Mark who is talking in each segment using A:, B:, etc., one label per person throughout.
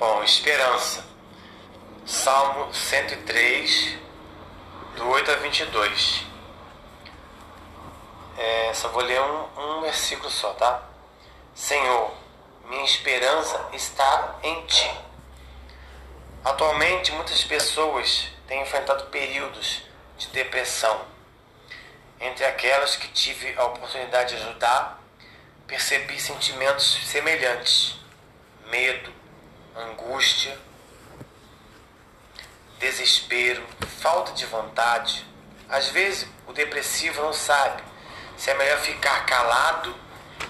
A: Bom, esperança. Salmo 103, do 8 a 22. É, só vou ler um, um versículo só, tá? Senhor, minha esperança está em Ti. Atualmente, muitas pessoas têm enfrentado períodos de depressão. Entre aquelas que tive a oportunidade de ajudar, percebi sentimentos semelhantes: medo, angústia, desespero, falta de vontade. Às vezes, o depressivo não sabe se é melhor ficar calado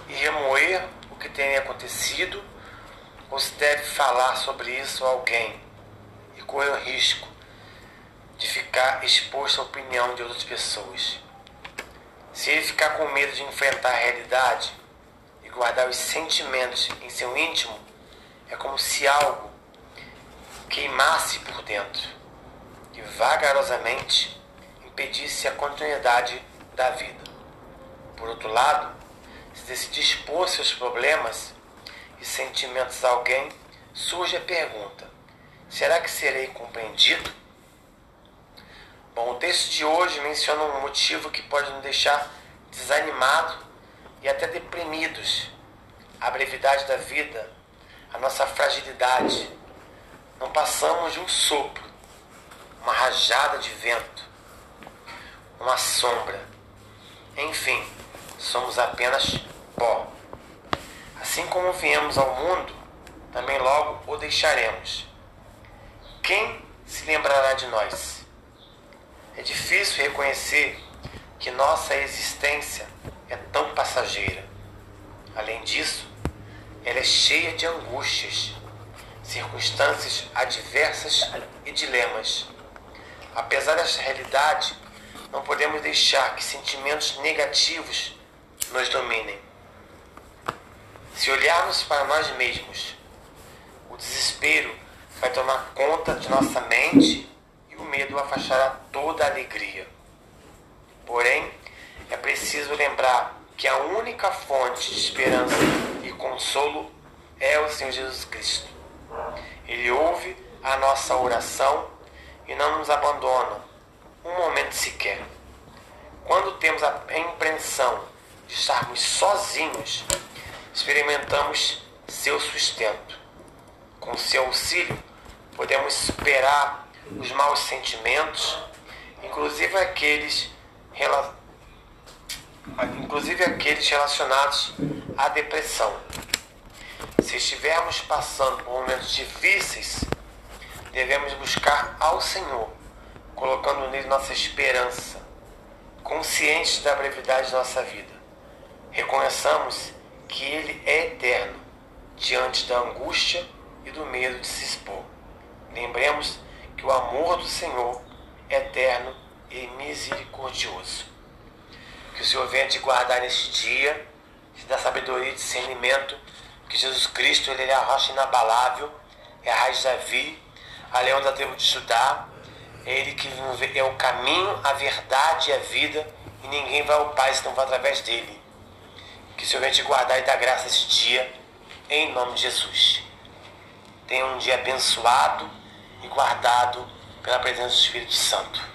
A: e remoer o que tem acontecido ou se deve falar sobre isso a alguém e correr o risco de ficar exposto à opinião de outras pessoas. Se ele ficar com medo de enfrentar a realidade e guardar os sentimentos em seu íntimo, é como se algo queimasse por dentro e vagarosamente impedisse a continuidade da vida. Por outro lado, se decidir expor seus problemas e sentimentos a alguém, surge a pergunta: será que serei compreendido? Bom, o texto de hoje menciona um motivo que pode nos deixar desanimado e até deprimidos. A brevidade da vida, a nossa fragilidade. Não passamos de um sopro, uma rajada de vento, uma sombra. Enfim, somos apenas pó. Assim como viemos ao mundo, também logo o deixaremos. Quem se lembrará de nós? É difícil reconhecer que nossa existência é tão passageira. Além disso, ela é cheia de angústias, circunstâncias adversas e dilemas. Apesar desta realidade, não podemos deixar que sentimentos negativos nos dominem. Se olharmos para nós mesmos, o desespero vai tomar conta de nossa mente e o medo afastará toda a alegria. Porém, é preciso lembrar que a única fonte de esperança consolo é o Senhor Jesus Cristo. Ele ouve a nossa oração e não nos abandona um momento sequer. Quando temos a impressão de estarmos sozinhos, experimentamos seu sustento. Com seu auxílio, podemos superar os maus sentimentos, inclusive aqueles, inclusive aqueles relacionados à depressão. Se estivermos passando por momentos difíceis, devemos buscar ao Senhor, colocando nele nossa esperança, conscientes da brevidade de nossa vida. Reconheçamos que Ele é eterno diante da angústia e do medo de se expor. Lembremos que o amor do Senhor é eterno e misericordioso. Que o Senhor venha te guardar neste dia, dar sabedoria e discernimento, que Jesus Cristo ele é a rocha inabalável, é a raiz de Davi, a leão da tribo de Judá, é Ele que é o caminho, a verdade e a vida, e ninguém vai ao Pai se não vai através dele. Que o Senhor venha te guardar e dar graça esse dia, em nome de Jesus. Tenha um dia abençoado e guardado pela presença do Espírito Santo.